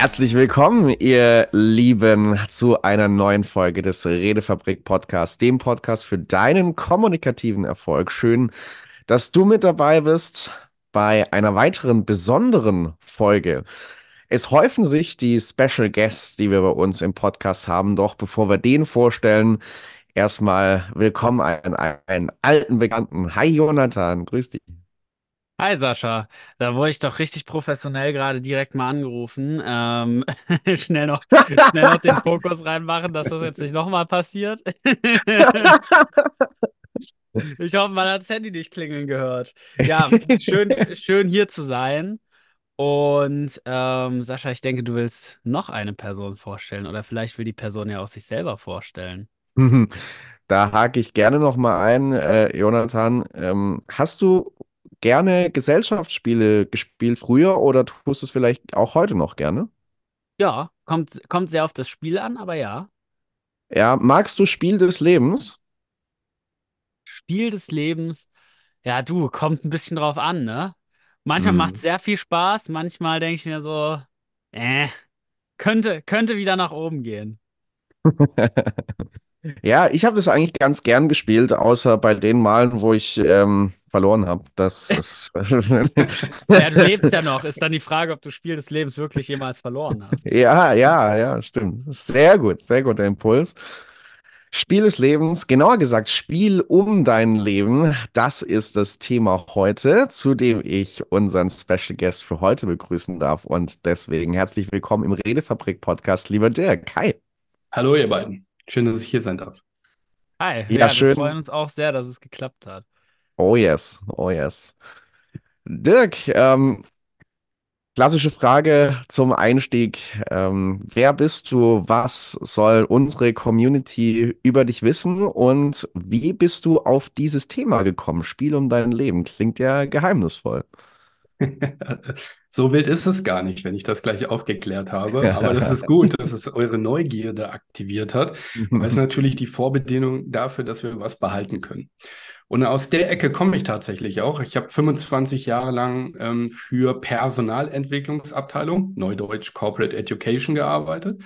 Herzlich willkommen, ihr Lieben, zu einer neuen Folge des Redefabrik Podcasts, dem Podcast für deinen kommunikativen Erfolg. Schön, dass du mit dabei bist bei einer weiteren besonderen Folge. Es häufen sich die Special Guests, die wir bei uns im Podcast haben. Doch bevor wir den vorstellen, erstmal willkommen einen, einen alten Bekannten. Hi Jonathan, grüß dich. Hi Sascha, da wurde ich doch richtig professionell gerade direkt mal angerufen. Ähm, schnell noch, schnell noch den Fokus reinmachen, dass das jetzt nicht nochmal passiert. ich hoffe, man hat das Handy nicht klingeln gehört. Ja, schön, schön hier zu sein. Und ähm, Sascha, ich denke, du willst noch eine Person vorstellen oder vielleicht will die Person ja auch sich selber vorstellen. Da hake ich gerne noch mal ein, äh, Jonathan. Ähm, hast du gerne Gesellschaftsspiele gespielt früher oder tust du es vielleicht auch heute noch gerne? Ja, kommt, kommt sehr auf das Spiel an, aber ja. Ja, magst du Spiel des Lebens? Spiel des Lebens, ja, du, kommt ein bisschen drauf an, ne? Manchmal macht es sehr viel Spaß, manchmal denke ich mir so, äh, könnte, könnte wieder nach oben gehen. Ja, ich habe das eigentlich ganz gern gespielt, außer bei den Malen, wo ich ähm, verloren habe. Das ist. Ja, du lebst ja noch, ist dann die Frage, ob du Spiel des Lebens wirklich jemals verloren hast. Ja, ja, ja, stimmt. Sehr gut, sehr guter Impuls. Spiel des Lebens, genauer gesagt, Spiel um dein Leben. Das ist das Thema heute, zu dem ich unseren Special Guest für heute begrüßen darf. Und deswegen herzlich willkommen im Redefabrik Podcast, lieber Dirk. Hi. Hallo, ihr beiden. Schön, dass ich hier sein darf. Hi, Ja, ja, wir schön. freuen uns auch sehr, dass es geklappt hat. Oh yes, oh yes. Dirk, ähm, klassische Frage zum Einstieg. Ähm, wer bist du? Was soll unsere Community über dich wissen? Und wie bist du auf dieses Thema gekommen? Spiel um dein Leben. Klingt ja geheimnisvoll. So wild ist es gar nicht, wenn ich das gleich aufgeklärt habe. Aber das ist gut, dass es eure Neugierde aktiviert hat, weil es natürlich die Vorbedingung dafür, dass wir was behalten können. Und aus der Ecke komme ich tatsächlich auch. Ich habe 25 Jahre lang ähm, für Personalentwicklungsabteilung, Neudeutsch Corporate Education, gearbeitet,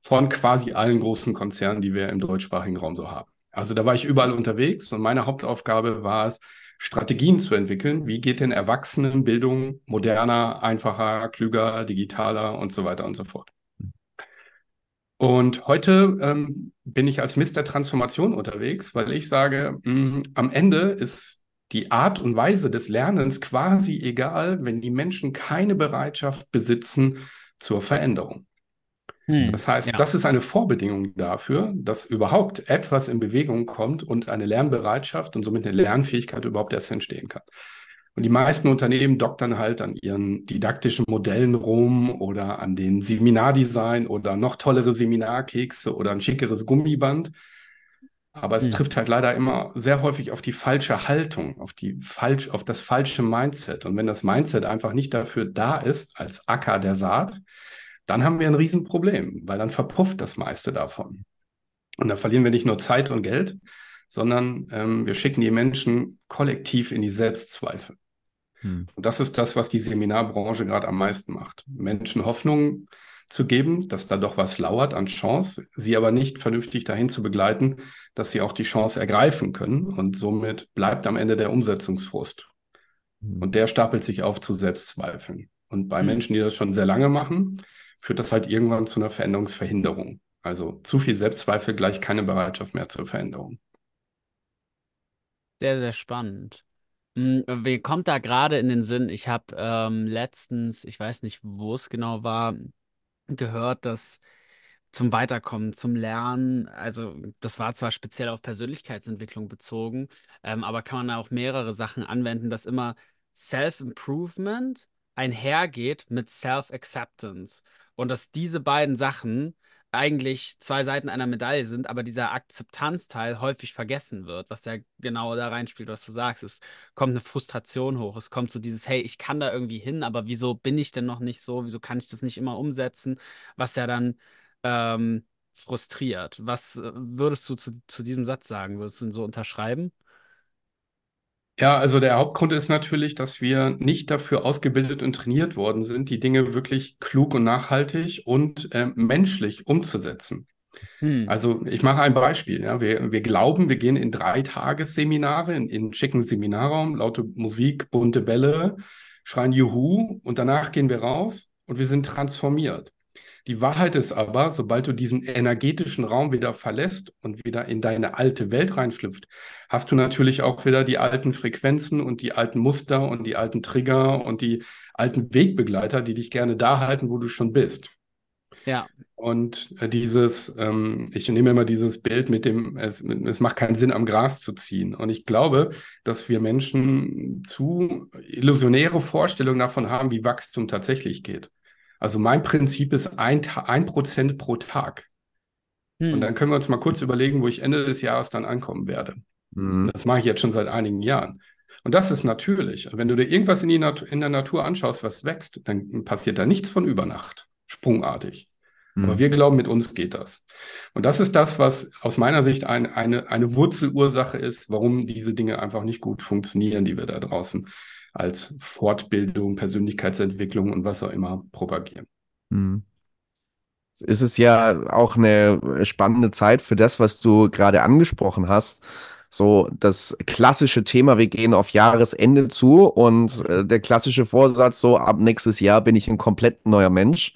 von quasi allen großen Konzernen, die wir im deutschsprachigen Raum so haben. Also da war ich überall unterwegs und meine Hauptaufgabe war es, Strategien zu entwickeln. Wie geht denn Erwachsenenbildung moderner, einfacher, klüger, digitaler und so weiter und so fort. Und heute ähm, bin ich als Mr. Transformation unterwegs, weil ich sage, mh, am Ende ist die Art und Weise des Lernens quasi egal, wenn die Menschen keine Bereitschaft besitzen zur Veränderung. Hm, Das heißt, ja. das ist eine Vorbedingung dafür, dass überhaupt etwas in Bewegung kommt und eine Lernbereitschaft und somit eine Lernfähigkeit überhaupt erst entstehen kann. Und die meisten Unternehmen doktern halt an ihren didaktischen Modellen rum oder an den Seminardesign oder noch tollere Seminarkekse oder ein schickeres Gummiband. Aber es Hm. trifft halt leider immer sehr häufig auf die falsche Haltung, auf die falsch, auf das falsche Mindset. Und wenn das Mindset einfach nicht dafür da ist, als Acker der Saat, dann haben wir ein Riesenproblem, weil dann verpufft das meiste davon. Und dann verlieren wir nicht nur Zeit und Geld, sondern ähm, wir schicken die Menschen kollektiv in die Selbstzweifel. Hm. Und das ist das, was die Seminarbranche gerade am meisten macht. Menschen Hoffnung zu geben, dass da doch was lauert an Chance, sie aber nicht vernünftig dahin zu begleiten, dass sie auch die Chance ergreifen können. Und somit bleibt am Ende der Umsetzungsfrust. Und der stapelt sich auf zu Selbstzweifeln. Und bei Hm. Menschen, die das schon sehr lange machen, führt das halt irgendwann zu einer Veränderungsverhinderung. Also zu viel Selbstzweifel gleich keine Bereitschaft mehr zur Veränderung. Sehr, sehr spannend. Hm, Mir kommt da gerade in den Sinn, ich habe ähm, letztens, ich weiß nicht, wo es genau war, gehört, dass zum Weiterkommen, zum Lernen, also das war zwar speziell auf Persönlichkeitsentwicklung bezogen, ähm, aber kann man da auch mehrere Sachen anwenden, dass immer Self-Improvement einhergeht mit Self-Acceptance und dass diese beiden Sachen eigentlich zwei Seiten einer Medaille sind, aber dieser Akzeptanzteil häufig vergessen wird, was ja genau da reinspielt, was du sagst. Es kommt eine Frustration hoch, es kommt so dieses, hey, ich kann da irgendwie hin, aber wieso bin ich denn noch nicht so? Wieso kann ich das nicht immer umsetzen? Was ja dann ähm, frustriert. Was äh, würdest du zu, zu diesem Satz sagen? Würdest du ihn so unterschreiben? Ja, also der Hauptgrund ist natürlich, dass wir nicht dafür ausgebildet und trainiert worden sind, die Dinge wirklich klug und nachhaltig und äh, menschlich umzusetzen. Hm. Also ich mache ein Beispiel. Ja. Wir, wir glauben, wir gehen in drei Tagesseminare, in, in schicken Seminarraum, laute Musik, bunte Bälle, schreien Juhu und danach gehen wir raus und wir sind transformiert. Die Wahrheit ist aber, sobald du diesen energetischen Raum wieder verlässt und wieder in deine alte Welt reinschlüpft, hast du natürlich auch wieder die alten Frequenzen und die alten Muster und die alten Trigger und die alten Wegbegleiter, die dich gerne da halten, wo du schon bist. Ja. Und äh, dieses, ähm, ich nehme immer dieses Bild mit dem, es, es macht keinen Sinn, am Gras zu ziehen. Und ich glaube, dass wir Menschen zu illusionäre Vorstellungen davon haben, wie Wachstum tatsächlich geht. Also mein Prinzip ist ein, ein Prozent pro Tag. Hm. Und dann können wir uns mal kurz überlegen, wo ich Ende des Jahres dann ankommen werde. Hm. Das mache ich jetzt schon seit einigen Jahren. Und das ist natürlich. Wenn du dir irgendwas in, in, der Natur anschaust, was wächst, dann passiert da nichts von über Nacht, sprungartig. Hm. Aber wir glauben, mit uns geht das. Und das ist das, was aus meiner Sicht ein, eine, eine Wurzelursache ist, warum diese Dinge einfach nicht gut funktionieren, die wir da draußen als Fortbildung, Persönlichkeitsentwicklung und was auch immer propagieren. Hm. Es ist ja auch eine spannende Zeit für das, was du gerade angesprochen hast. So das klassische Thema, wir gehen auf Jahresende zu und äh, der klassische Vorsatz, so ab nächstes Jahr bin ich ein komplett neuer Mensch.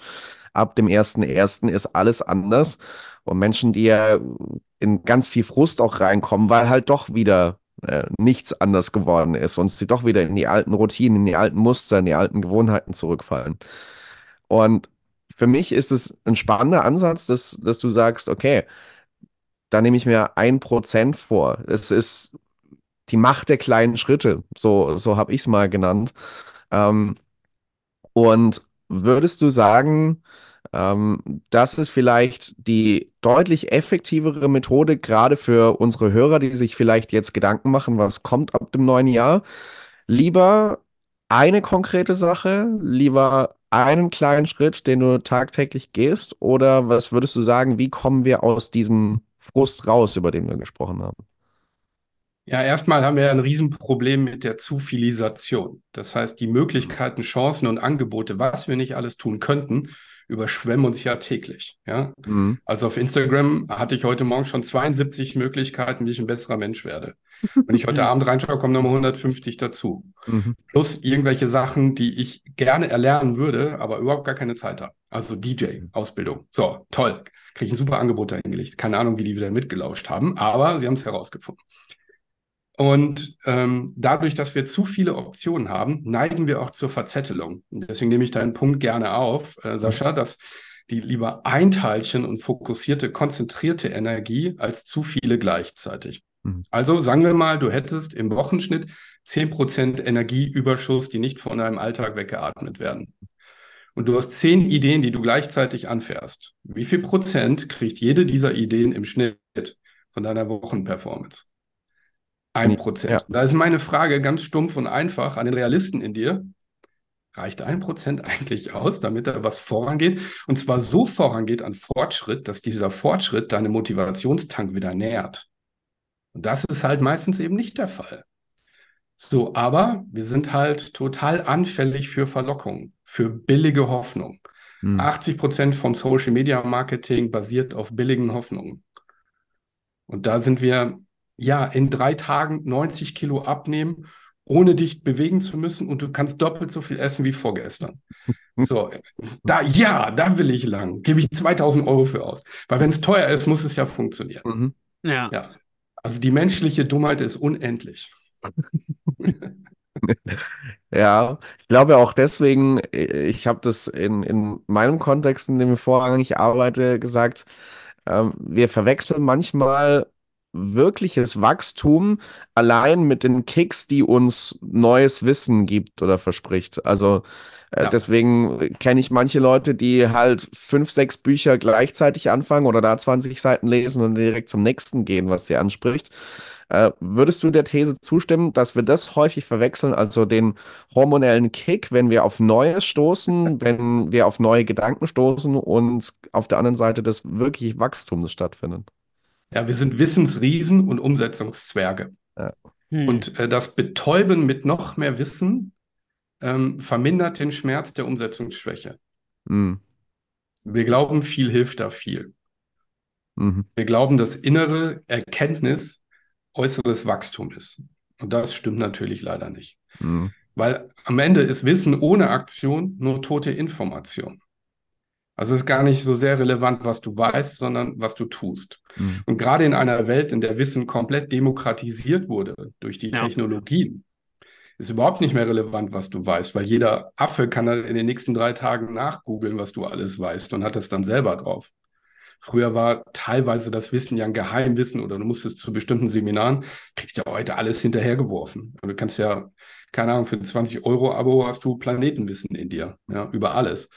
Ab dem 1.1. ist alles anders. Und Menschen, die ja in ganz viel Frust auch reinkommen, weil halt doch wieder äh, nichts anders geworden ist und sie doch wieder in die alten Routinen, in die alten Muster, in die alten Gewohnheiten zurückfallen. Und für mich ist es ein spannender Ansatz, dass, dass du sagst, okay, da nehme ich mir ein Prozent vor. Es ist die Macht der kleinen Schritte, so, so habe ich es mal genannt. Ähm, und würdest du sagen, ähm, das ist vielleicht die deutlich effektivere Methode, gerade für unsere Hörer, die sich vielleicht jetzt Gedanken machen, was kommt ab dem neuen Jahr. Lieber eine konkrete Sache, lieber einen kleinen Schritt, den du tagtäglich gehst, oder was würdest du sagen, wie kommen wir aus diesem Frust raus, über den wir gesprochen haben? Ja, erstmal haben wir ein Riesenproblem mit der Zufilisation. Das heißt, die Möglichkeiten, Chancen und Angebote, was wir nicht alles tun könnten, überschwemmen uns ja täglich. Ja? Mhm. Also auf Instagram hatte ich heute Morgen schon 72 Möglichkeiten, wie ich ein besserer Mensch werde. Wenn ich heute Abend reinschaue, kommen nochmal 150 dazu. Mhm. Plus irgendwelche Sachen, die ich gerne erlernen würde, aber überhaupt gar keine Zeit habe. Also DJ, Ausbildung. So, toll. Kriege ich ein super Angebot dahingelegt. Keine Ahnung, wie die wieder mitgelauscht haben, aber sie haben es herausgefunden. Und ähm, dadurch, dass wir zu viele Optionen haben, neigen wir auch zur Verzettelung. Und deswegen nehme ich deinen Punkt gerne auf, äh, Sascha, dass die lieber Einteilchen und fokussierte, konzentrierte Energie als zu viele gleichzeitig. Mhm. Also sagen wir mal, du hättest im Wochenschnitt 10% Energieüberschuss, die nicht von deinem Alltag weggeatmet werden. Und du hast zehn Ideen, die du gleichzeitig anfährst. Wie viel Prozent kriegt jede dieser Ideen im Schnitt von deiner Wochenperformance? Ein Prozent. Ja. Da ist meine Frage ganz stumpf und einfach an den Realisten in dir. Reicht ein Prozent eigentlich aus, damit da was vorangeht? Und zwar so vorangeht an Fortschritt, dass dieser Fortschritt deine Motivationstank wieder nährt. Und das ist halt meistens eben nicht der Fall. So, aber wir sind halt total anfällig für Verlockung, für billige Hoffnung. Hm. 80 Prozent vom Social Media Marketing basiert auf billigen Hoffnungen. Und da sind wir ja, in drei Tagen 90 Kilo abnehmen, ohne dich bewegen zu müssen und du kannst doppelt so viel essen wie vorgestern. So, da, ja, da will ich lang. Gebe ich 2000 Euro für aus. Weil wenn es teuer ist, muss es ja funktionieren. Mhm. Ja. ja. Also die menschliche Dummheit ist unendlich. Ja, ich glaube auch deswegen, ich habe das in, in meinem Kontext, in dem ich vorrangig arbeite, gesagt, äh, wir verwechseln manchmal wirkliches Wachstum allein mit den Kicks, die uns neues Wissen gibt oder verspricht. Also äh, ja. deswegen kenne ich manche Leute, die halt fünf, sechs Bücher gleichzeitig anfangen oder da 20 Seiten lesen und direkt zum nächsten gehen, was sie anspricht. Äh, würdest du der These zustimmen, dass wir das häufig verwechseln, also den hormonellen Kick, wenn wir auf Neues stoßen, wenn wir auf neue Gedanken stoßen und auf der anderen Seite das wirkliche Wachstum, das stattfindet? Ja, wir sind Wissensriesen und Umsetzungszwerge. Ja. Hm. Und äh, das Betäuben mit noch mehr Wissen ähm, vermindert den Schmerz der Umsetzungsschwäche. Hm. Wir glauben, viel hilft da viel. Mhm. Wir glauben, dass innere Erkenntnis äußeres Wachstum ist. Und das stimmt natürlich leider nicht. Mhm. Weil am Ende ist Wissen ohne Aktion nur tote Information. Also es ist gar nicht so sehr relevant, was du weißt, sondern was du tust. Mhm. Und gerade in einer Welt, in der Wissen komplett demokratisiert wurde durch die ja. Technologien, ist überhaupt nicht mehr relevant, was du weißt, weil jeder Affe kann dann in den nächsten drei Tagen nachgoogeln, was du alles weißt und hat das dann selber drauf. Früher war teilweise das Wissen ja ein Geheimwissen oder du musstest zu bestimmten Seminaren, kriegst ja heute alles hinterhergeworfen. Und du kannst ja, keine Ahnung, für 20 Euro Abo hast du Planetenwissen in dir, ja, über alles.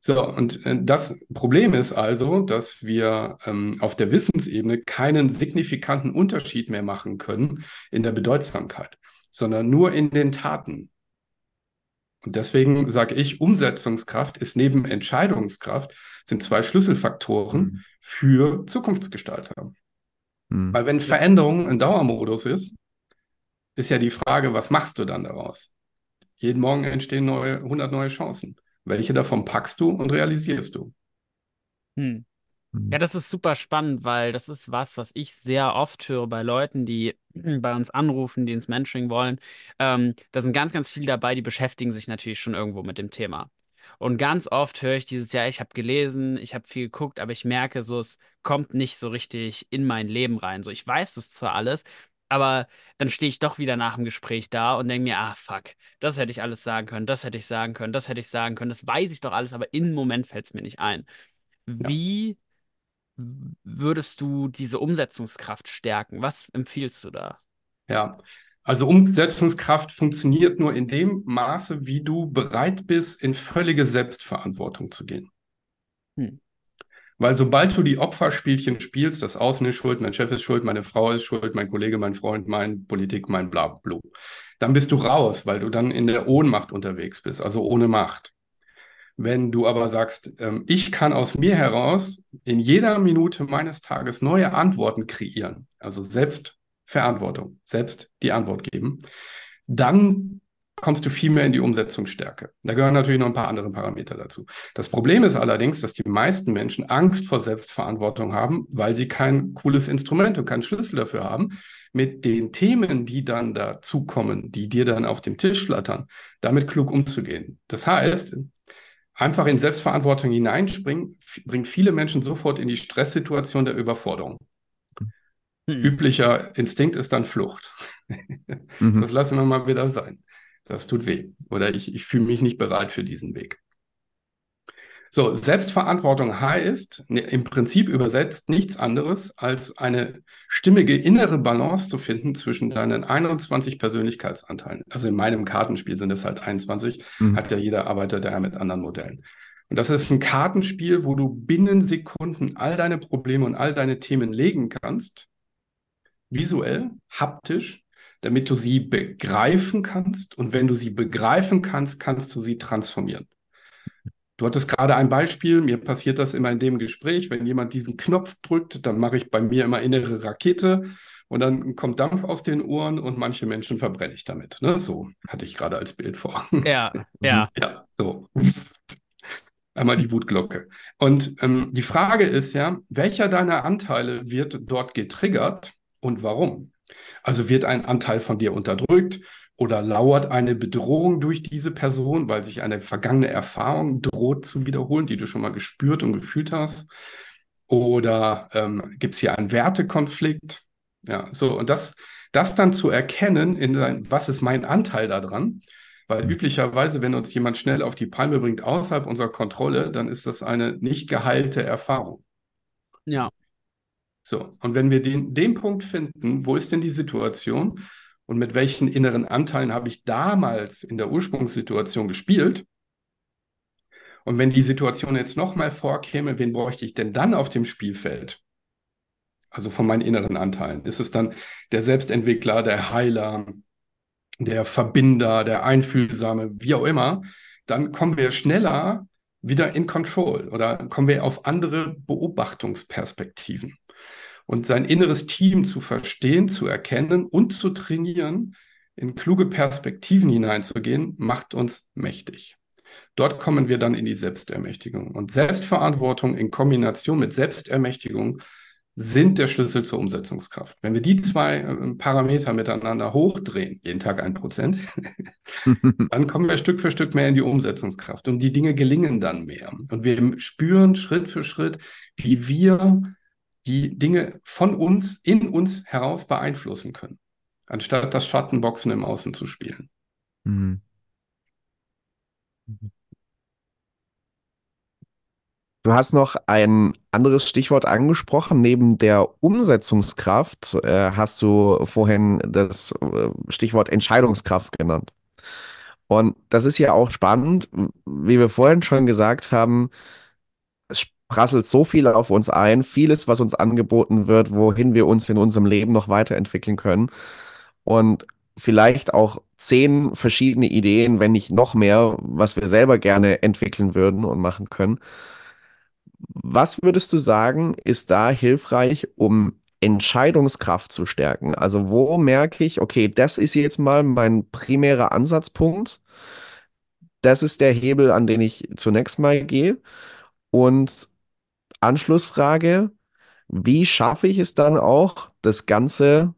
So, und äh, das Problem ist also, dass wir ähm, auf der Wissensebene keinen signifikanten Unterschied mehr machen können in der Bedeutsamkeit, sondern nur in den Taten. Und deswegen sage ich, Umsetzungskraft ist neben Entscheidungskraft, sind zwei Schlüsselfaktoren mhm. für Zukunftsgestalter. Mhm. Weil wenn Veränderung ein Dauermodus ist, ist ja die Frage, was machst du dann daraus? Jeden Morgen entstehen neue, 100 neue Chancen. Welche davon packst du und realisierst du? Hm. Ja, das ist super spannend, weil das ist was, was ich sehr oft höre bei Leuten, die bei uns anrufen, die ins Mentoring wollen. Ähm, da sind ganz, ganz viele dabei, die beschäftigen sich natürlich schon irgendwo mit dem Thema. Und ganz oft höre ich dieses Jahr, ich habe gelesen, ich habe viel geguckt, aber ich merke so, es kommt nicht so richtig in mein Leben rein. So, ich weiß es zwar alles, aber dann stehe ich doch wieder nach dem Gespräch da und denke mir, ah, fuck, das hätte ich alles sagen können, das hätte ich sagen können, das hätte ich sagen können, das weiß ich doch alles, aber im Moment fällt es mir nicht ein. Wie ja. würdest du diese Umsetzungskraft stärken? Was empfiehlst du da? Ja, also Umsetzungskraft funktioniert nur in dem Maße, wie du bereit bist, in völlige Selbstverantwortung zu gehen. Hm. Weil sobald du die Opferspielchen spielst, das Außen ist schuld, mein Chef ist schuld, meine Frau ist schuld, mein Kollege, mein Freund, mein Politik, mein Blabla, dann bist du raus, weil du dann in der Ohnmacht unterwegs bist, also ohne Macht. Wenn du aber sagst, ähm, ich kann aus mir heraus in jeder Minute meines Tages neue Antworten kreieren, also Selbstverantwortung, selbst die Antwort geben, dann kommst du viel mehr in die Umsetzungsstärke. Da gehören natürlich noch ein paar andere Parameter dazu. Das Problem ist allerdings, dass die meisten Menschen Angst vor Selbstverantwortung haben, weil sie kein cooles Instrument und keinen Schlüssel dafür haben, mit den Themen, die dann dazukommen, die dir dann auf dem Tisch flattern, damit klug umzugehen. Das heißt, einfach in Selbstverantwortung hineinspringen, bringt viele Menschen sofort in die Stresssituation der Überforderung. Hm. Üblicher Instinkt ist dann Flucht. Mhm. Das lassen wir mal wieder sein. Das tut weh. Oder ich, ich fühle mich nicht bereit für diesen Weg. So, Selbstverantwortung heißt ne, im Prinzip übersetzt nichts anderes, als eine stimmige innere Balance zu finden zwischen deinen 21 Persönlichkeitsanteilen. Also in meinem Kartenspiel sind es halt 21, mhm. hat ja jeder Arbeiter der mit anderen Modellen. Und das ist ein Kartenspiel, wo du binnen Sekunden all deine Probleme und all deine Themen legen kannst, visuell, haptisch, damit du sie begreifen kannst. Und wenn du sie begreifen kannst, kannst du sie transformieren. Du hattest gerade ein Beispiel, mir passiert das immer in dem Gespräch, wenn jemand diesen Knopf drückt, dann mache ich bei mir immer innere Rakete und dann kommt Dampf aus den Ohren und manche Menschen verbrenne ich damit. Ne? So hatte ich gerade als Bild vor. Ja, ja. Ja, so. Einmal die Wutglocke. Und ähm, die Frage ist ja, welcher deiner Anteile wird dort getriggert und warum? Also wird ein Anteil von dir unterdrückt oder lauert eine Bedrohung durch diese Person, weil sich eine vergangene Erfahrung droht zu wiederholen, die du schon mal gespürt und gefühlt hast? Oder ähm, gibt es hier einen Wertekonflikt? Ja, so, und das, das dann zu erkennen, in dein, was ist mein Anteil daran? Weil mhm. üblicherweise, wenn uns jemand schnell auf die Palme bringt außerhalb unserer Kontrolle, dann ist das eine nicht geheilte Erfahrung. Ja. So, und wenn wir den, den Punkt finden, wo ist denn die Situation und mit welchen inneren Anteilen habe ich damals in der Ursprungssituation gespielt? Und wenn die Situation jetzt nochmal vorkäme, wen bräuchte ich denn dann auf dem Spielfeld? Also von meinen inneren Anteilen. Ist es dann der Selbstentwickler, der Heiler, der Verbinder, der Einfühlsame, wie auch immer? Dann kommen wir schneller wieder in Control oder kommen wir auf andere Beobachtungsperspektiven. Und sein inneres Team zu verstehen, zu erkennen und zu trainieren, in kluge Perspektiven hineinzugehen, macht uns mächtig. Dort kommen wir dann in die Selbstermächtigung. Und Selbstverantwortung in Kombination mit Selbstermächtigung sind der Schlüssel zur Umsetzungskraft. Wenn wir die zwei äh, Parameter miteinander hochdrehen, jeden Tag ein Prozent, dann kommen wir Stück für Stück mehr in die Umsetzungskraft und die Dinge gelingen dann mehr. Und wir spüren Schritt für Schritt, wie wir die Dinge von uns, in uns heraus beeinflussen können, anstatt das Schattenboxen im Außen zu spielen. Mhm. Du hast noch ein anderes Stichwort angesprochen. Neben der Umsetzungskraft äh, hast du vorhin das äh, Stichwort Entscheidungskraft genannt. Und das ist ja auch spannend, wie wir vorhin schon gesagt haben, prasselt so viel auf uns ein, vieles, was uns angeboten wird, wohin wir uns in unserem Leben noch weiterentwickeln können. Und vielleicht auch zehn verschiedene Ideen, wenn nicht noch mehr, was wir selber gerne entwickeln würden und machen können. Was würdest du sagen, ist da hilfreich, um Entscheidungskraft zu stärken? Also wo merke ich, okay, das ist jetzt mal mein primärer Ansatzpunkt. Das ist der Hebel, an den ich zunächst mal gehe. Und Anschlussfrage, wie schaffe ich es dann auch, das Ganze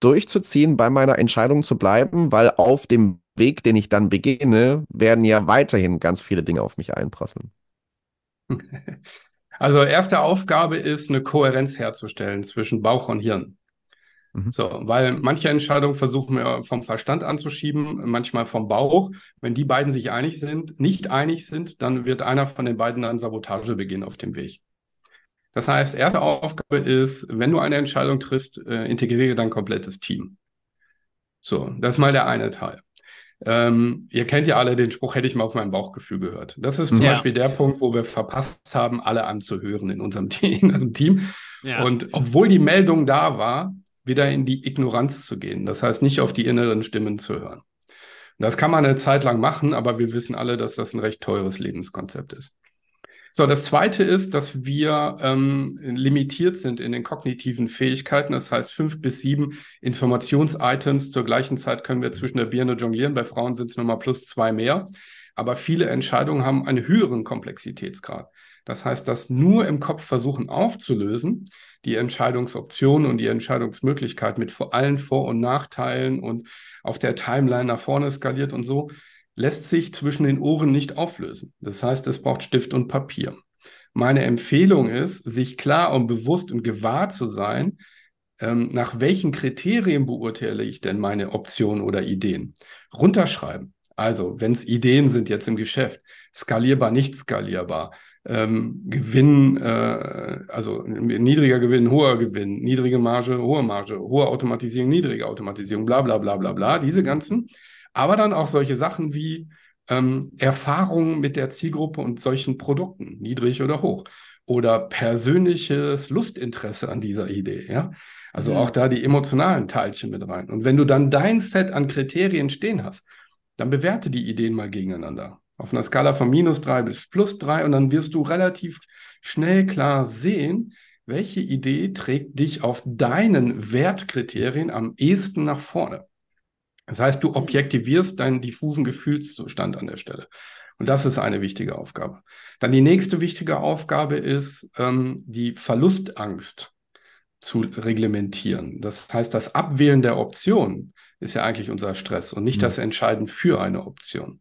durchzuziehen, bei meiner Entscheidung zu bleiben, weil auf dem Weg, den ich dann beginne, werden ja weiterhin ganz viele Dinge auf mich einprasseln. Also erste Aufgabe ist, eine Kohärenz herzustellen zwischen Bauch und Hirn. Mhm. So, weil manche Entscheidungen versuchen wir vom Verstand anzuschieben, manchmal vom Bauch. Wenn die beiden sich einig sind, nicht einig sind, dann wird einer von den beiden dann Sabotage beginnen auf dem Weg. Das heißt, erste Aufgabe ist, wenn du eine Entscheidung triffst, äh, integriere dein komplettes Team. So, das ist mal der eine Teil. Ähm, ihr kennt ja alle den Spruch, hätte ich mal auf mein Bauchgefühl gehört. Das ist zum ja. Beispiel der Punkt, wo wir verpasst haben, alle anzuhören in unserem Team. Ja. Und obwohl die Meldung da war, wieder in die Ignoranz zu gehen. Das heißt, nicht auf die inneren Stimmen zu hören. Das kann man eine Zeit lang machen, aber wir wissen alle, dass das ein recht teures Lebenskonzept ist. So, das zweite ist, dass wir ähm, limitiert sind in den kognitiven Fähigkeiten. Das heißt, fünf bis sieben Informationsitems zur gleichen Zeit können wir zwischen der Birne jonglieren. Bei Frauen sind es nochmal plus zwei mehr. Aber viele Entscheidungen haben einen höheren Komplexitätsgrad. Das heißt, das nur im Kopf versuchen aufzulösen, die Entscheidungsoptionen und die Entscheidungsmöglichkeit mit vor allen Vor- und Nachteilen und auf der Timeline nach vorne skaliert und so, lässt sich zwischen den Ohren nicht auflösen. Das heißt, es braucht Stift und Papier. Meine Empfehlung ist, sich klar und bewusst und gewahr zu sein, ähm, nach welchen Kriterien beurteile ich denn meine Optionen oder Ideen? Runterschreiben. Also, wenn es Ideen sind jetzt im Geschäft, skalierbar, nicht skalierbar, ähm, Gewinn, äh, also niedriger Gewinn, hoher Gewinn, niedrige Marge, hohe Marge, hohe Automatisierung, niedrige Automatisierung, bla bla bla bla bla, diese ganzen aber dann auch solche Sachen wie ähm, Erfahrungen mit der Zielgruppe und solchen Produkten, niedrig oder hoch. Oder persönliches Lustinteresse an dieser Idee, ja. Also mhm. auch da die emotionalen Teilchen mit rein. Und wenn du dann dein Set an Kriterien stehen hast, dann bewerte die Ideen mal gegeneinander. Auf einer Skala von minus drei bis plus drei und dann wirst du relativ schnell klar sehen, welche Idee trägt dich auf deinen Wertkriterien am ehesten nach vorne. Das heißt, du objektivierst deinen diffusen Gefühlszustand an der Stelle. Und das ist eine wichtige Aufgabe. Dann die nächste wichtige Aufgabe ist, ähm, die Verlustangst zu reglementieren. Das heißt, das Abwählen der Option ist ja eigentlich unser Stress und nicht mhm. das Entscheiden für eine Option.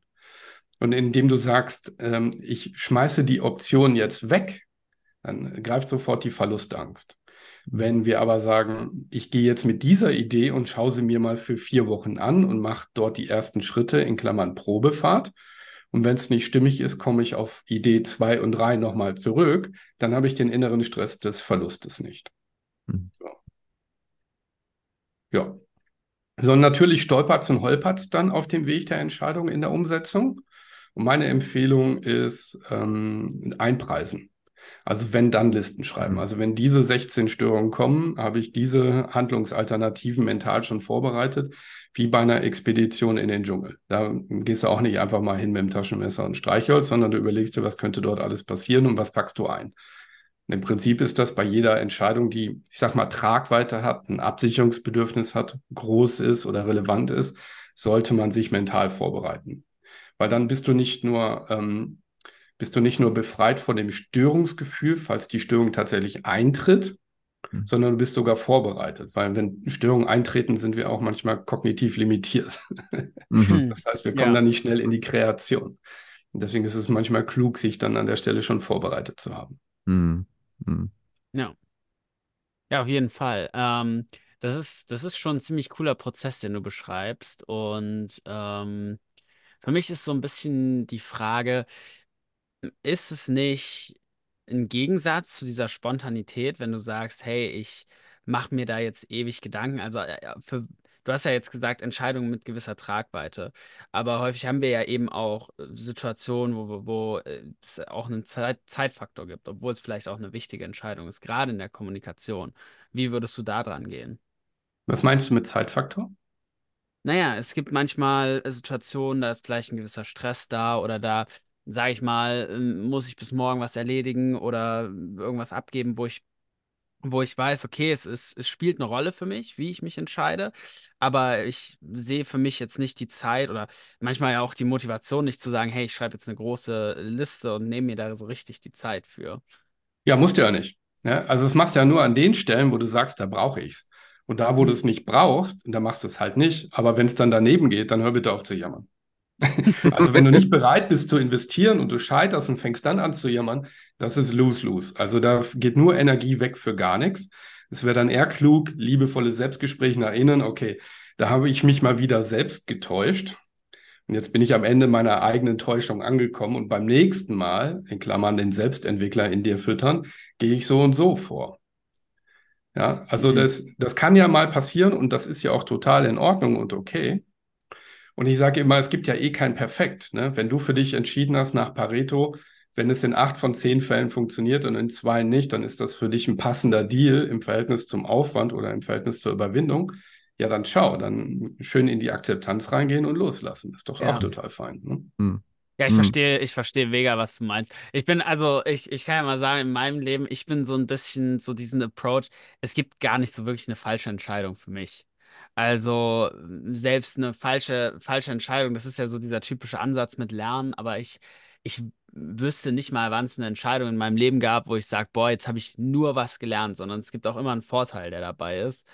Und indem du sagst, ähm, ich schmeiße die Option jetzt weg, dann greift sofort die Verlustangst. Wenn wir aber sagen, ich gehe jetzt mit dieser Idee und schaue sie mir mal für vier Wochen an und mache dort die ersten Schritte in Klammern Probefahrt. Und wenn es nicht stimmig ist, komme ich auf Idee zwei und drei nochmal zurück. Dann habe ich den inneren Stress des Verlustes nicht. Hm. So. Ja. So, natürlich stolpert es und holpert es dann auf dem Weg der Entscheidung in der Umsetzung. Und meine Empfehlung ist ähm, einpreisen. Also wenn dann Listen schreiben. Mhm. Also wenn diese 16 Störungen kommen, habe ich diese Handlungsalternativen mental schon vorbereitet, wie bei einer Expedition in den Dschungel. Da gehst du auch nicht einfach mal hin mit dem Taschenmesser und Streichholz, sondern du überlegst dir, was könnte dort alles passieren und was packst du ein. Im Prinzip ist das bei jeder Entscheidung, die, ich sag mal, Tragweite hat, ein Absicherungsbedürfnis hat, groß ist oder relevant ist, sollte man sich mental vorbereiten. Weil dann bist du nicht nur, ähm, bist du nicht nur befreit von dem Störungsgefühl, falls die Störung tatsächlich eintritt, mhm. sondern du bist sogar vorbereitet. Weil wenn Störungen eintreten, sind wir auch manchmal kognitiv limitiert. Mhm. Das heißt, wir kommen ja. dann nicht schnell in die Kreation. Und deswegen ist es manchmal klug, sich dann an der Stelle schon vorbereitet zu haben. Mhm. Mhm. Ja. Ja, auf jeden Fall. Ähm, das ist, das ist schon ein ziemlich cooler Prozess, den du beschreibst. Und ähm, für mich ist so ein bisschen die Frage, ist es nicht ein Gegensatz zu dieser Spontanität, wenn du sagst, hey, ich mache mir da jetzt ewig Gedanken? Also äh, für, Du hast ja jetzt gesagt, Entscheidungen mit gewisser Tragweite. Aber häufig haben wir ja eben auch äh, Situationen, wo, wo äh, es auch einen Zeit Zeitfaktor gibt, obwohl es vielleicht auch eine wichtige Entscheidung ist, gerade in der Kommunikation. Wie würdest du da dran gehen? Was meinst du mit Zeitfaktor? Naja, es gibt manchmal Situationen, da ist vielleicht ein gewisser Stress da oder da, sage ich mal, ähm, muss ich bis morgen was erledigen oder irgendwas abgeben, wo ich wo ich weiß, okay, es, ist, es spielt eine Rolle für mich, wie ich mich entscheide, aber ich sehe für mich jetzt nicht die Zeit oder manchmal ja auch die Motivation, nicht zu sagen, hey, ich schreibe jetzt eine große Liste und nehme mir da so richtig die Zeit für. Ja, musst du ja nicht. Ja, also es machst du ja nur an den Stellen, wo du sagst, da brauche ich es. Und da, wo mhm. du es nicht brauchst, da machst du es halt nicht. Aber wenn es dann daneben geht, dann hör bitte auf zu jammern. also wenn du nicht bereit bist zu investieren und du scheiterst und fängst dann an zu jammern, das ist lose-lose. Also da geht nur Energie weg für gar nichts. Es wäre dann eher klug, liebevolle Selbstgespräche nach innen. Okay, da habe ich mich mal wieder selbst getäuscht. Und jetzt bin ich am Ende meiner eigenen Täuschung angekommen und beim nächsten Mal, in Klammern den Selbstentwickler in dir füttern, gehe ich so und so vor. Ja, also mhm. das, das kann ja mal passieren und das ist ja auch total in Ordnung und okay. Und ich sage immer, es gibt ja eh kein Perfekt. Ne? Wenn du für dich entschieden hast nach Pareto, wenn es in acht von zehn Fällen funktioniert und in zwei nicht, dann ist das für dich ein passender Deal im Verhältnis zum Aufwand oder im Verhältnis zur Überwindung. Ja, dann schau, dann schön in die Akzeptanz reingehen und loslassen. Ist doch ja. auch total fein. Ne? Hm. Ja, ich hm. verstehe, ich verstehe mega, was du meinst. Ich bin, also, ich, ich kann ja mal sagen, in meinem Leben, ich bin so ein bisschen so diesen Approach, es gibt gar nicht so wirklich eine falsche Entscheidung für mich. Also selbst eine falsche, falsche Entscheidung, das ist ja so dieser typische Ansatz mit Lernen, aber ich, ich wüsste nicht mal, wann es eine Entscheidung in meinem Leben gab, wo ich sage, boah, jetzt habe ich nur was gelernt, sondern es gibt auch immer einen Vorteil, der dabei ist.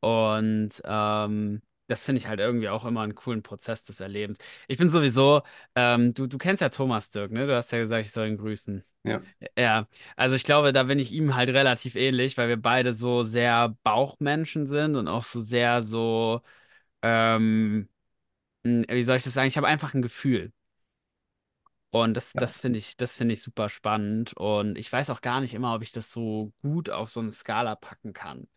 Und ähm, das finde ich halt irgendwie auch immer einen coolen Prozess des Erlebens. Ich bin sowieso, ähm, du, du kennst ja Thomas Dirk, ne? Du hast ja gesagt, ich soll ihn grüßen. Ja. Ja, also ich glaube, da bin ich ihm halt relativ ähnlich, weil wir beide so sehr Bauchmenschen sind und auch so sehr so, ähm, hm, wie soll ich das sagen? Ich habe einfach ein Gefühl. Und das, Ja. das finde ich, das finde ich super spannend. Und ich weiß auch gar nicht immer, ob ich das so gut auf so eine Skala packen kann.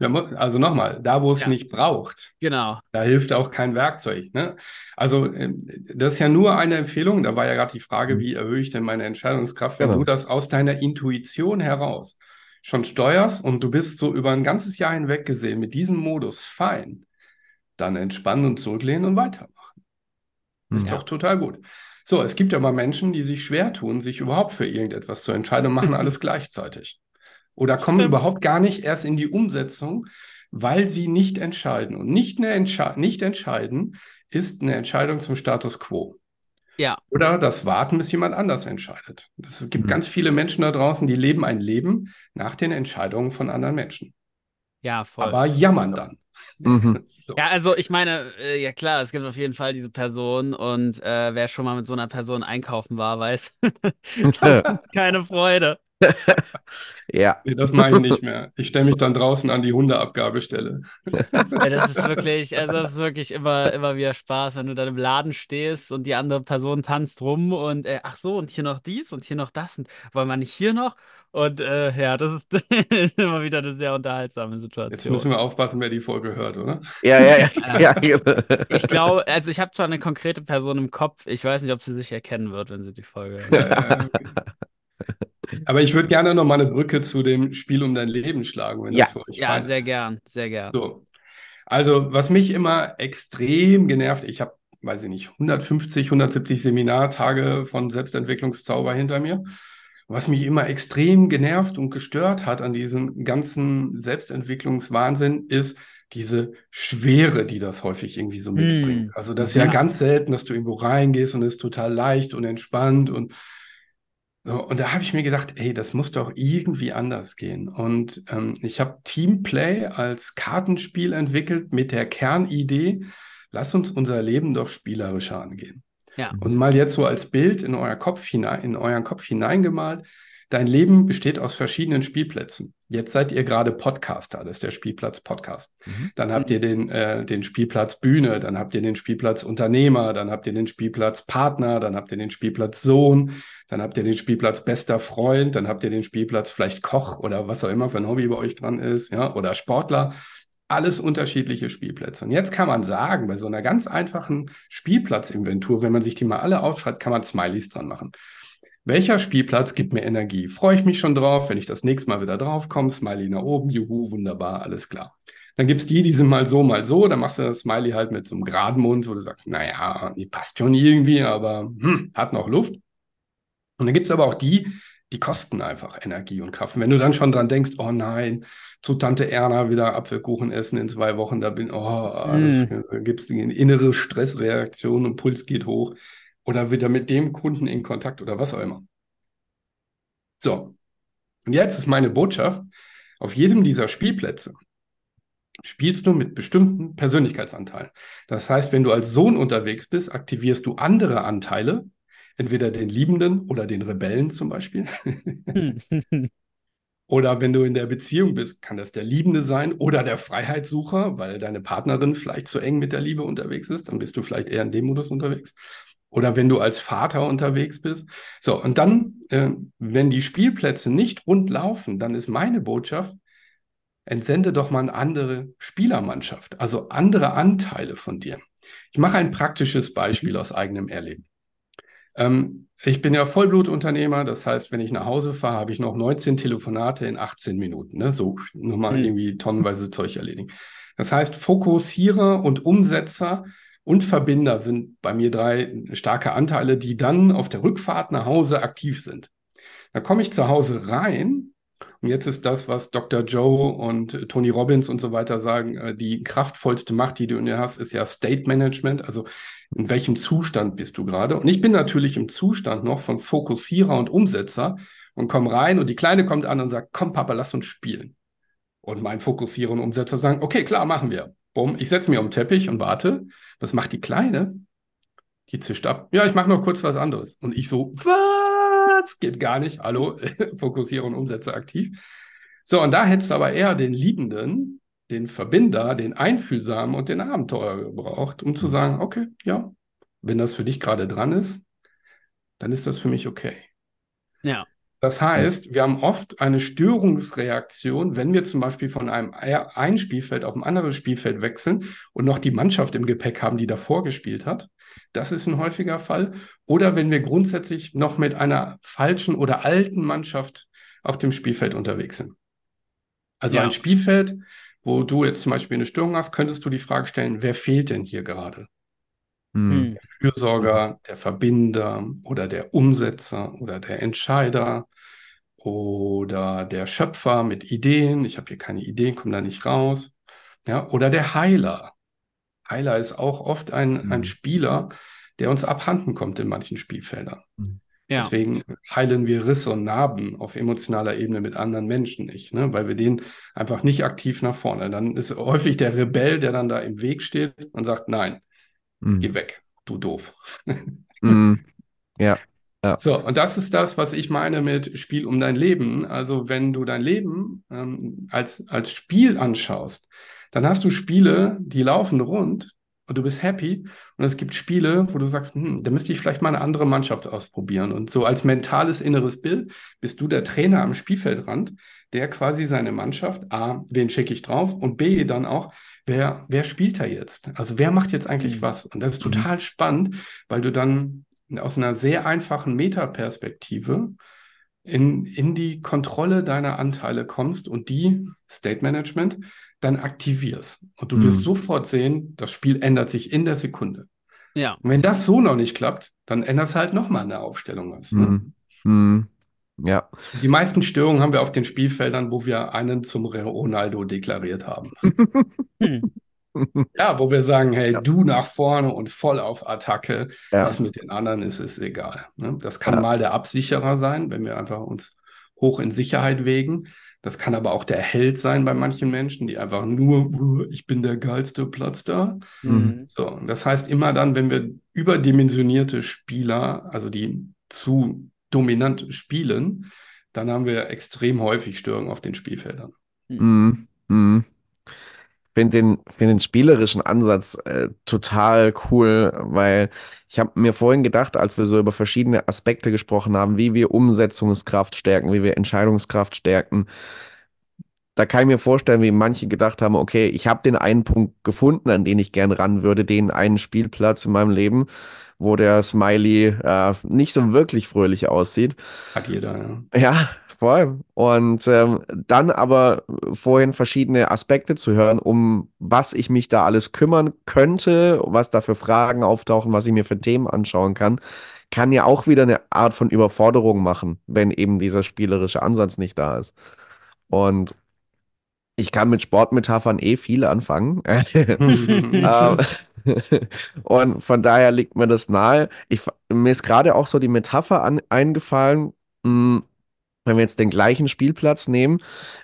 Ja, Also nochmal, da wo es Ja, nicht braucht, genau. da hilft auch kein Werkzeug. Ne? Also ähm, das ist ja nur eine Empfehlung. Da war ja gerade die Frage, Mhm. wie erhöhe ich denn meine Entscheidungskraft? Wenn du Genau. das aus deiner Intuition heraus schon steuerst und du bist so über ein ganzes Jahr hinweg gesehen mit diesem Modus fein, dann entspannen und zurücklehnen und weitermachen. Ist Mhm. doch total gut. So, es gibt aber Menschen, die sich schwer tun, sich überhaupt für irgendetwas zu entscheiden und machen alles gleichzeitig. Oder kommen Stimmt. überhaupt gar nicht erst in die Umsetzung, weil sie nicht entscheiden. Und nicht, eine Entsche nicht entscheiden ist eine Entscheidung zum Status quo. Ja, Oder das Warten, bis jemand anders entscheidet. Es gibt Mhm. ganz viele Menschen da draußen, die leben ein Leben nach den Entscheidungen von anderen Menschen. ja, voll. Aber jammern dann. Mhm. So. Ja, also ich meine, äh, ja klar, es gibt auf jeden Fall diese Person und äh, wer schon mal mit so einer Person einkaufen war, weiß, das ist keine Freude. Ja. Nee, das mache ich nicht mehr. Ich stelle mich dann draußen an die Hundeabgabestelle. Ja, das ist wirklich, also das ist wirklich immer, immer wieder Spaß, wenn du dann im Laden stehst und die andere Person tanzt rum und äh, ach so, und hier noch dies und hier noch das und wollen wir nicht hier noch? Und äh, ja, das ist, ist immer wieder eine sehr unterhaltsame Jetzt Situation. müssen wir aufpassen, wer die Folge hört, oder? Ja, ja, ja. ja. Ich glaube, also ich habe zwar eine konkrete Person im Kopf, ich weiß nicht, ob sie sich erkennen wird, wenn sie die Folge hört. Ja. Aber ich würde gerne noch mal eine Brücke zu dem Spiel um dein Leben schlagen, wenn Ja. das für euch Ja, sehr ist. gern, sehr gern. So. Also, was mich immer extrem genervt, ich habe, weiß ich nicht, 150, 170 Seminartage von Selbstentwicklungszauber hinter mir. Was mich immer extrem genervt und gestört hat an diesem ganzen Selbstentwicklungswahnsinn, ist diese Schwere, die das häufig irgendwie so mitbringt. Hm. Also das ist ja Ja. ganz selten, dass du irgendwo reingehst und es ist total leicht und entspannt und so, und da habe ich mir gedacht, ey, das muss doch irgendwie anders gehen. Und ähm, ich habe Teamplay als Kartenspiel entwickelt mit der Kernidee, lass uns unser Leben doch spielerischer angehen. Ja. Und mal jetzt so als Bild in euer Kopf hinein, in euren Kopf hineingemalt. Dein Leben besteht aus verschiedenen Spielplätzen. Jetzt seid ihr gerade Podcaster, das ist der Spielplatz Podcast. Mhm. Dann habt ihr den, äh, den Spielplatz Bühne, dann habt ihr den Spielplatz Unternehmer, dann habt ihr den Spielplatz Partner, dann habt ihr den Spielplatz Sohn, dann habt ihr den Spielplatz bester Freund, dann habt ihr den Spielplatz vielleicht Koch oder was auch immer für ein Hobby bei euch dran ist, ja, oder Sportler. Alles unterschiedliche Spielplätze. Und jetzt kann man sagen, bei so einer ganz einfachen Spielplatzinventur, wenn man sich die mal alle aufschreibt, kann man Smileys dran machen. Welcher Spielplatz gibt mir Energie? Freue ich mich schon drauf, wenn ich das nächste Mal wieder drauf komme? Smiley nach oben, juhu, wunderbar, alles klar. Dann gibt es die, die sind mal so, mal so. Dann machst du das Smiley halt mit so einem geraden Mund, wo du sagst, naja, die passt schon irgendwie, aber hm, hat noch Luft. Und dann gibt es aber auch die, die kosten einfach Energie und Kraft. Und wenn du dann schon dran denkst, oh nein, zu Tante Erna wieder Apfelkuchen essen in zwei Wochen, da bin, oh, das gibt es eine innere Stressreaktion und Puls geht hoch. Oder wieder mit dem Kunden in Kontakt oder was auch immer. So. Und jetzt ist meine Botschaft, auf jedem dieser Spielplätze spielst du mit bestimmten Persönlichkeitsanteilen. Das heißt, wenn du als Sohn unterwegs bist, aktivierst du andere Anteile, entweder den Liebenden oder den Rebellen zum Beispiel. Oder wenn du in der Beziehung bist, kann das der Liebende sein oder der Freiheitssucher, weil deine Partnerin vielleicht zu eng mit der Liebe unterwegs ist, dann bist du vielleicht eher in dem Modus unterwegs. Oder wenn du als Vater unterwegs bist. So, und dann, äh, wenn die Spielplätze nicht rund laufen, dann ist meine Botschaft, entsende doch mal eine andere Spielermannschaft, also andere Anteile von dir. Ich mache ein praktisches Beispiel aus eigenem Erleben. Ähm, ich bin ja Vollblutunternehmer, das heißt, wenn ich nach Hause fahre, habe ich noch 19 Telefonate in 18 Minuten. Ne? So nochmal Mhm. irgendwie tonnenweise Zeug erledigen. Das heißt, Fokussierer und Umsetzer und Verbinder sind bei mir drei starke Anteile, die dann auf der Rückfahrt nach Hause aktiv sind. Da komme ich zu Hause rein und jetzt ist das, was Dr. Joe und Tony Robbins und so weiter sagen, äh, die kraftvollste Macht, die du in dir hast, ist ja State Management, also in welchem Zustand bist du gerade? Und ich bin natürlich im Zustand noch von Fokussierer und Umsetzer und komme rein und die Kleine kommt an und sagt, komm Papa, lass uns spielen. Und mein Fokussierer und Umsetzer sagen, okay, klar, machen wir. Bumm, ich setze mich auf den Teppich und warte. Was macht die Kleine? Die zischt ab. Ja, ich mache noch kurz was anderes. Und ich so, was? Geht gar nicht. Hallo, Fokussierer und Umsetzer aktiv. So, und da hättest du aber eher den Liebenden, den Verbinder, den Einfühlsamen und den Abenteurer gebraucht, um zu sagen, okay, ja, wenn das für dich gerade dran ist, dann ist das für mich okay. Ja. Das heißt, wir haben oft eine Störungsreaktion, wenn wir zum Beispiel von einem ein Spielfeld auf ein anderes Spielfeld wechseln und noch die Mannschaft im Gepäck haben, die davor gespielt hat. Das ist ein häufiger Fall. Oder wenn wir grundsätzlich noch mit einer falschen oder alten Mannschaft auf dem Spielfeld unterwegs sind. Also Ja. ein Spielfeld, wo du jetzt zum Beispiel eine Störung hast, könntest du die Frage stellen, wer fehlt denn hier gerade? Hm. Der Fürsorger, der Verbinder oder der Umsetzer oder der Entscheider oder der Schöpfer mit Ideen. Ich habe hier keine Ideen, komme da nicht raus. Ja, oder der Heiler. Heiler ist auch oft ein, ein Mhm. Spieler, der uns abhanden kommt in manchen Spielfeldern. Ja. Deswegen heilen wir Risse und Narben auf emotionaler Ebene mit anderen Menschen nicht, ne? weil wir den einfach nicht aktiv nach vorne. Dann ist häufig der Rebell, der dann da im Weg steht und sagt, nein, Hm. geh weg, du doof. Hm. Ja. So, und das ist das, was ich meine mit Spiel um dein Leben. Also wenn du dein Leben ähm, als, als Spiel anschaust, dann hast du Spiele, die laufen rund und du bist happy. Und es gibt Spiele, wo du sagst, hm, da müsste ich vielleicht mal eine andere Mannschaft ausprobieren. Und so als mentales inneres Bild bist du der Trainer am Spielfeldrand, der quasi seine Mannschaft, A, wen schicke ich drauf und B, dann auch, wer, wer spielt da jetzt? Also wer macht jetzt eigentlich Mhm. was? Und das ist total spannend, weil du dann aus einer sehr einfachen Metaperspektive in, in die Kontrolle deiner Anteile kommst und die State Management dann aktivierst. Und du wirst Mhm. sofort sehen, das Spiel ändert sich in der Sekunde. Ja. Und wenn das so noch nicht klappt, dann änderst du halt nochmal eine Aufstellung was. Ne? Hm. Hm. Ja. Die meisten Störungen haben wir auf den Spielfeldern, wo wir einen zum Ronaldo deklariert haben. Ja, wo wir sagen, hey, Ja. du nach vorne und voll auf Attacke. Ja. Was mit den anderen ist, ist egal. Ne? Das kann Ja. mal der Absicherer sein, wenn wir einfach uns hoch in Sicherheit wägen. Das kann aber auch der Held sein bei manchen Menschen, die einfach nur, "Uh, ich bin der geilste Platz da. Mhm. So, das heißt immer dann, wenn wir überdimensionierte Spieler, also die zu dominant spielen, dann haben wir extrem häufig Störungen auf den Spielfeldern. Mhm. Mhm. Ich finde den, find den spielerischen Ansatz äh, total cool, weil ich habe mir vorhin gedacht, als wir so über verschiedene Aspekte gesprochen haben, wie wir Umsetzungskraft stärken, wie wir Entscheidungskraft stärken, da kann ich mir vorstellen, wie manche gedacht haben, okay, ich habe den einen Punkt gefunden, an den ich gern ran würde, den einen Spielplatz in meinem Leben, wo der Smiley äh, nicht so wirklich fröhlich aussieht. Hat jeder, ja. Ja, voll. Und ähm, dann aber vorhin verschiedene Aspekte zu hören, um was ich mich da alles kümmern könnte, was da für Fragen auftauchen, was ich mir für Themen anschauen kann, kann ja auch wieder eine Art von Überforderung machen, wenn eben dieser spielerische Ansatz nicht da ist. Und ich kann mit Sportmetaphern eh viel anfangen. Ähm, Und von daher liegt mir das nahe. Ich, mir ist gerade auch so die Metapher an, eingefallen, mh, wenn wir jetzt den gleichen Spielplatz nehmen,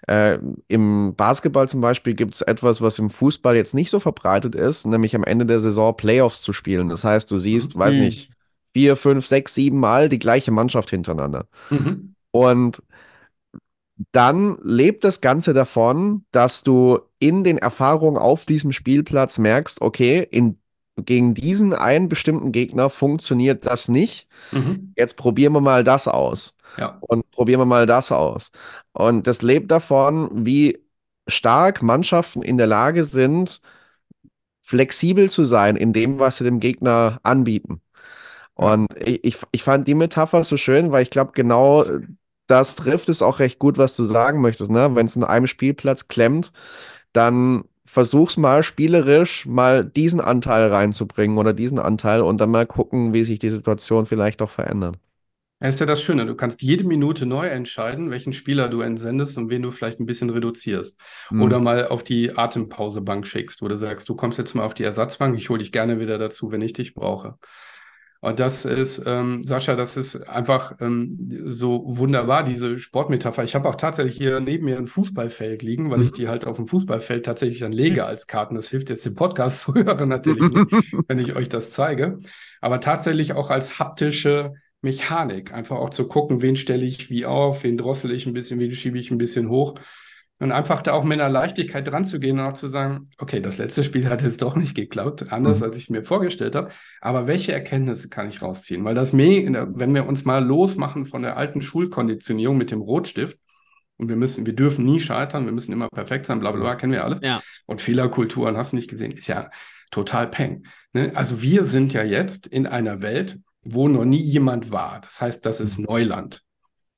äh, im Basketball zum Beispiel gibt es etwas, was im Fußball jetzt nicht so verbreitet ist, nämlich am Ende der Saison Playoffs zu spielen. Das heißt, du siehst, weiß Mhm. nicht, vier, fünf, sechs, sieben Mal die gleiche Mannschaft hintereinander. Mhm. Und dann lebt das Ganze davon, dass du in den Erfahrungen auf diesem Spielplatz merkst, okay, in, gegen diesen einen bestimmten Gegner funktioniert das nicht. Mhm. Jetzt probieren wir mal das aus. Ja. Und probieren wir mal das aus. Und das lebt davon, wie stark Mannschaften in der Lage sind, flexibel zu sein in dem, was sie dem Gegner anbieten. Und ich, ich, ich fand die Metapher so schön, weil ich glaube, genau das trifft es auch recht gut, was du sagen möchtest. Ne? Wenn es in einem Spielplatz klemmt, dann versuch's mal spielerisch mal diesen Anteil reinzubringen oder diesen Anteil und dann mal gucken, wie sich die Situation vielleicht auch verändert. Das ist ja das Schöne, du kannst jede Minute neu entscheiden, welchen Spieler du entsendest und wen du vielleicht ein bisschen reduzierst. Mhm. Oder mal auf die Atempausebank schickst, wo du sagst, du kommst jetzt mal auf die Ersatzbank, ich hole dich gerne wieder dazu, wenn ich dich brauche. Und das ist, ähm, Sascha, das ist einfach ähm, so wunderbar, diese Sportmetapher. Ich habe auch tatsächlich hier neben mir ein Fußballfeld liegen, weil ich Mhm. die halt auf dem Fußballfeld tatsächlich dann lege als Karten. Das hilft jetzt dem Podcast zu hören natürlich nicht, wenn ich euch das zeige. Aber tatsächlich auch als haptische Mechanik. Einfach auch zu gucken, wen stelle ich wie auf, wen drossel ich ein bisschen, wen schiebe ich ein bisschen hoch. Und einfach da auch mit einer Leichtigkeit dran zu gehen und auch zu sagen, okay, das letzte Spiel hat jetzt doch nicht geklappt, anders Mhm. als ich mir vorgestellt habe. Aber welche Erkenntnisse kann ich rausziehen? Weil das, wenn wir uns mal losmachen von der alten Schulkonditionierung mit dem Rotstift, und wir müssen, wir dürfen nie scheitern, wir müssen immer perfekt sein, bla bla bla, kennen wir alles. Ja. Und Fehlerkulturen hast du nicht gesehen, ist ja total peng. Ne? Also wir sind ja jetzt in einer Welt, wo noch nie jemand war. Das heißt, das ist Neuland.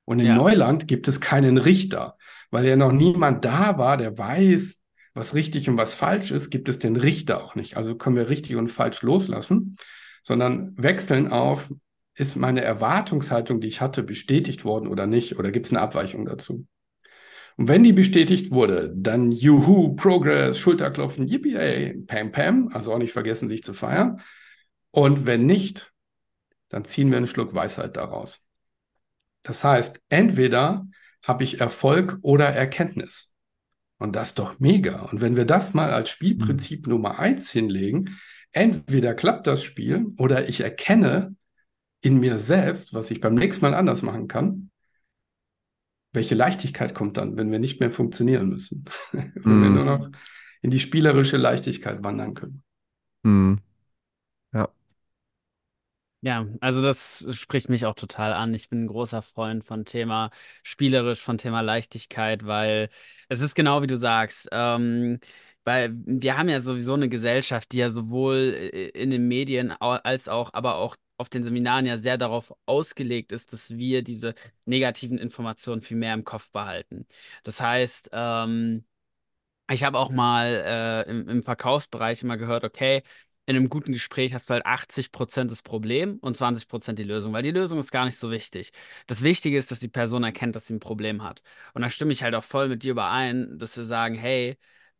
Und in Ja. Neuland gibt es keinen Richter, weil ja noch niemand da war, der weiß, was richtig und was falsch ist, gibt es den Richter auch nicht. Also können wir richtig und falsch loslassen, sondern wechseln auf, ist meine Erwartungshaltung, die ich hatte, bestätigt worden oder nicht? Oder gibt es eine Abweichung dazu? Und wenn die bestätigt wurde, dann Juhu, Progress, Schulterklopfen, Yippie, Pam Pam, also auch nicht vergessen, sich zu feiern. Und wenn nicht, dann ziehen wir einen Schluck Weisheit daraus. Das heißt, entweder habe ich Erfolg oder Erkenntnis. Und das ist doch mega. Und wenn wir das mal als Spielprinzip Nummer eins hinlegen, entweder klappt das Spiel oder ich erkenne in mir selbst, was ich beim nächsten Mal anders machen kann, welche Leichtigkeit kommt dann, wenn wir nicht mehr funktionieren müssen? wenn wir Mhm. nur noch in die spielerische Leichtigkeit wandern können. Mhm. Ja, also das spricht mich auch total an. Ich bin ein großer Freund von Thema spielerisch, von Thema Leichtigkeit, weil es ist genau wie du sagst. Ähm, weil wir haben ja sowieso eine Gesellschaft, die ja sowohl äh, in den Medien als auch, aber auch auf den Seminaren ja sehr darauf ausgelegt ist, dass wir diese negativen Informationen viel mehr im Kopf behalten. Das heißt, ähm, ich habe auch mal äh, im, im Verkaufsbereich immer gehört, okay, in einem guten Gespräch hast du halt 80% das Problem und 20% die Lösung, weil die Lösung ist gar nicht so wichtig. Das Wichtige ist, dass die Person erkennt, dass sie ein Problem hat. Und da stimme ich halt auch voll mit dir überein, dass wir sagen, hey,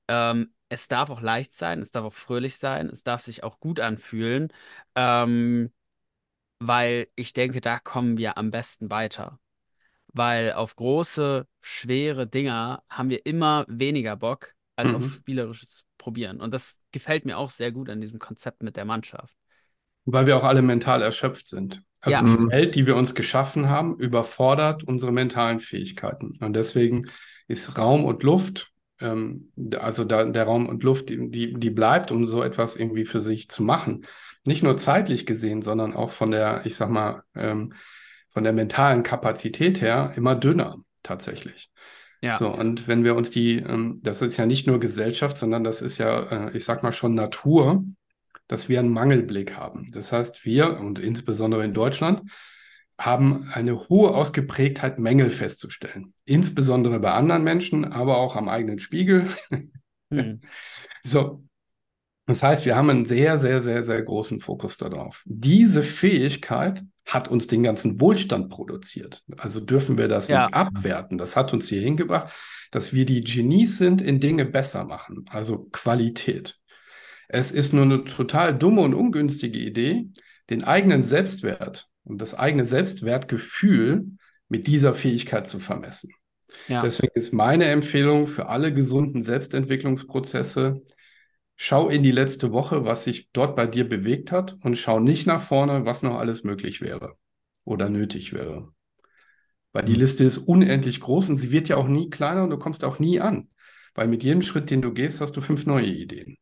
ähm, es darf auch leicht sein, es darf auch fröhlich sein, es darf sich auch gut anfühlen, ähm, weil ich denke, da kommen wir am besten weiter. Weil auf große, schwere Dinger haben wir immer weniger Bock als Mhm. auf spielerisches Probieren. Und das gefällt mir auch sehr gut an diesem Konzept mit der Mannschaft. Weil wir auch alle mental erschöpft sind. Also Ja. die Welt, die wir uns geschaffen haben, überfordert unsere mentalen Fähigkeiten. Und deswegen ist Raum und Luft, ähm, also da, der Raum und Luft, die, die, bleibt, um so etwas irgendwie für sich zu machen. Nicht nur zeitlich gesehen, sondern auch von der, ich sag mal, ähm, von der mentalen Kapazität her immer dünner tatsächlich. Ja. So, und wenn wir uns die, ähm, das ist ja nicht nur Gesellschaft, sondern das ist ja, äh, ich sag mal schon Natur, dass wir einen Mangelblick haben. Das heißt, wir und insbesondere in Deutschland haben eine hohe Ausgeprägtheit, Mängel festzustellen. Insbesondere bei anderen Menschen, aber auch am eigenen Spiegel. Hm. So. Das heißt, wir haben einen sehr, sehr, sehr, sehr großen Fokus darauf. Diese Fähigkeit hat uns den ganzen Wohlstand produziert. Also dürfen wir das Ja. nicht abwerten. Das hat uns hier hingebracht, dass wir die Genies sind in Dinge besser machen. Also Qualität. Es ist nur eine total dumme und ungünstige Idee, den eigenen Selbstwert und das eigene Selbstwertgefühl mit dieser Fähigkeit zu vermessen. Ja. Deswegen ist meine Empfehlung für alle gesunden Selbstentwicklungsprozesse, schau in die letzte Woche, was sich dort bei dir bewegt hat und schau nicht nach vorne, was noch alles möglich wäre oder nötig wäre. Weil die Mhm. Liste ist unendlich groß und sie wird ja auch nie kleiner und du kommst auch nie an. Weil mit jedem Schritt, den du gehst, hast du fünf neue Ideen.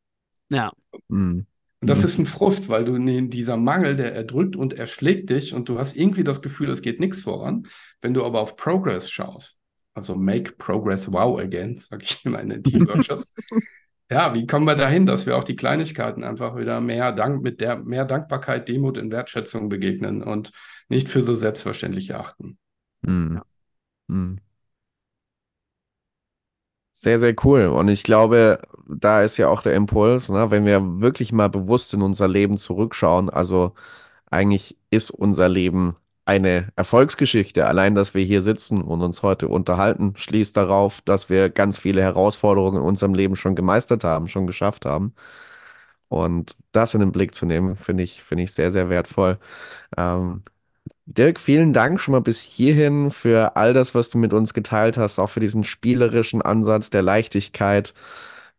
Ja. Mhm. Und das Mhm. ist ein Frust, weil du in dieser Mangel, der erdrückt und erschlägt dich und du hast irgendwie das Gefühl, es geht nichts voran. Wenn du aber auf Progress schaust, also make progress wow again, sage ich immer in den Teamworkshops. ja, wie kommen wir dahin, dass wir auch die Kleinigkeiten einfach wieder mehr Dank mit der mehr Dankbarkeit, Demut und Wertschätzung begegnen und nicht für so selbstverständlich erachten. Mhm. Mhm. Sehr, sehr cool. Und ich glaube, da ist ja auch der Impuls, ne, wenn wir wirklich mal bewusst in unser Leben zurückschauen, also eigentlich ist unser Leben eine Erfolgsgeschichte. Allein, dass wir hier sitzen und uns heute unterhalten, schließt darauf, dass wir ganz viele Herausforderungen in unserem Leben schon gemeistert haben, schon geschafft haben. Und das in den Blick zu nehmen, finde ich, finde ich sehr, sehr wertvoll. Ähm, Dirk, vielen Dank schon mal bis hierhin für all das, was du mit uns geteilt hast, auch für diesen spielerischen Ansatz der Leichtigkeit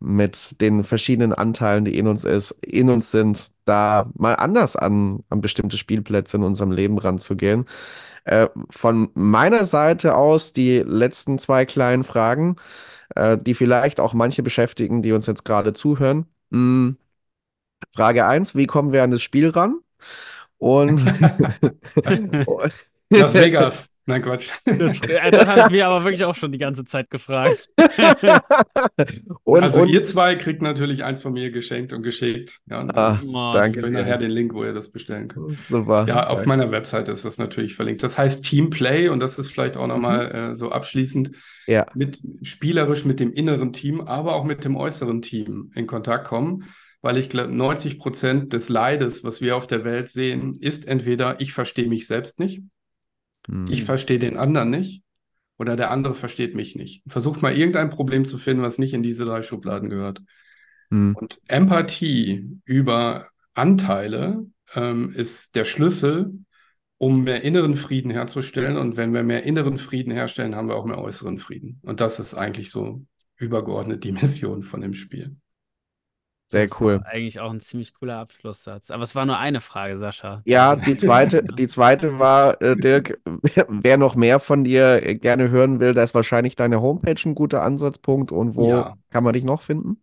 mit den verschiedenen Anteilen, die in uns ist, in uns sind, da mal anders an, an bestimmte Spielplätze in unserem Leben ranzugehen. Äh, von meiner Seite aus die letzten zwei kleinen Fragen, äh, die vielleicht auch manche beschäftigen, die uns jetzt gerade zuhören. Hm, Frage 1, wie kommen wir an das Spiel ran? Und Las Vegas. Nein, Quatsch. Das, äh, das habe ich mir aber wirklich auch schon die ganze Zeit gefragt. und, also und, ihr zwei kriegt natürlich eins von mir geschenkt und geschickt. Ja, und Ah, ich Oh, danke. euch nachher den Link, wo ihr das bestellen könnt. super. Ja, auf Danke. meiner Webseite ist das natürlich verlinkt. Das heißt Teamplay und das ist vielleicht auch nochmal äh, so abschließend Ja. mit spielerisch mit dem inneren Team, aber auch mit dem äußeren Team in Kontakt kommen, weil ich glaube, 90 Prozent des Leides, was wir auf der Welt sehen, ist entweder ich verstehe mich selbst nicht, Hm. ich verstehe den anderen nicht oder der andere versteht mich nicht. Versucht mal irgendein Problem zu finden, was nicht in diese drei Schubladen gehört. Hm. Und Empathie über Anteile ähm, ist der Schlüssel, um mehr inneren Frieden herzustellen. Und wenn wir mehr inneren Frieden herstellen, haben wir auch mehr äußeren Frieden. Und das ist eigentlich so übergeordnet die Mission von dem Spiel. Sehr Das cool. ist eigentlich auch ein ziemlich cooler Abschlusssatz. Aber es war nur eine Frage, Sascha. Ja, die zweite, die zweite war, äh, Dirk, wer- noch mehr von dir gerne hören will, da ist wahrscheinlich deine Homepage ein guter Ansatzpunkt. Und wo Ja. kann man dich noch finden?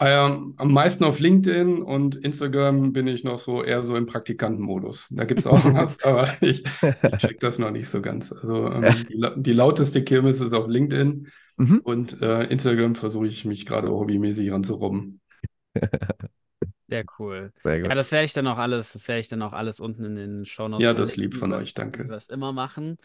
Ähm, am meisten auf LinkedIn und Instagram bin ich noch so eher so im Praktikantenmodus. Da gibt es auch was, aber ich, ich check das noch nicht so ganz. Also ähm, die, die lauteste Kirmes ist auf LinkedIn Mhm. und äh, Instagram versuche ich mich gerade hobbymäßig ranzurobben. Sehr cool. Sehr Ja, das werde ich dann auch alles, das werde ich dann auch alles unten in den Shownotes Ja, das ist lieb von was, euch, danke. es immer machen.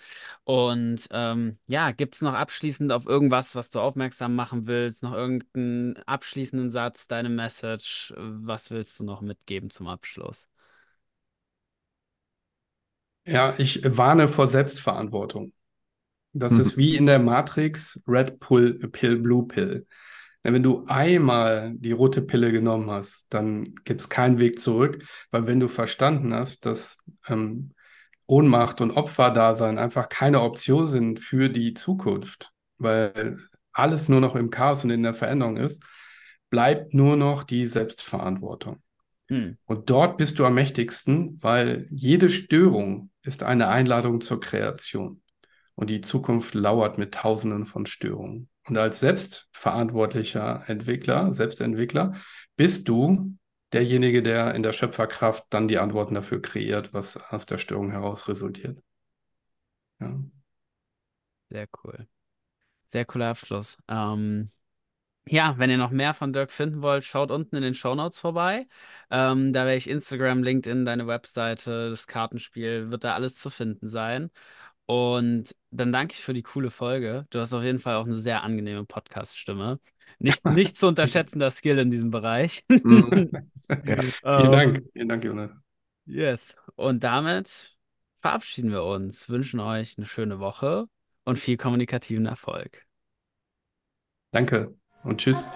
Und ähm, ja, gibt es noch abschließend auf irgendwas, was du aufmerksam machen willst? Noch irgendeinen abschließenden Satz, deine Message? Was willst du noch mitgeben zum Abschluss? Ja, ich warne vor Selbstverantwortung. Das Mhm. ist wie in der Matrix Red Pill, Blue Pill. Denn wenn du einmal die rote Pille genommen hast, dann gibt es keinen Weg zurück, weil wenn du verstanden hast, dass ähm, Ohnmacht und Opferdasein einfach keine Option sind für die Zukunft, weil alles nur noch im Chaos und in der Veränderung ist, bleibt nur noch die Selbstverantwortung. Hm. Und dort bist du am mächtigsten, weil jede Störung ist eine Einladung zur Kreation. Und die Zukunft lauert mit Tausenden von Störungen. Und als selbstverantwortlicher Entwickler, Selbstentwickler, bist du derjenige, der in der Schöpferkraft dann die Antworten dafür kreiert, was aus der Störung heraus resultiert. Ja. Sehr cool. Sehr cooler Abschluss. Ähm, ja, wenn ihr noch mehr von Dirk finden wollt, schaut unten in den Shownotes vorbei. Ähm, da werde ich Instagram, LinkedIn, deine Webseite, das Kartenspiel, wird da alles zu finden sein. Und dann danke ich für die coole Folge. Du hast auf jeden Fall auch eine sehr angenehme Podcast-Stimme. Nicht, nicht zu unterschätzender Skill in diesem Bereich. Mhm. Ja. Vielen Dank, Ähm, vielen Dank, Jonas. yes. Und damit verabschieden wir uns, wünschen euch eine schöne Woche und viel kommunikativen Erfolg. Danke und tschüss.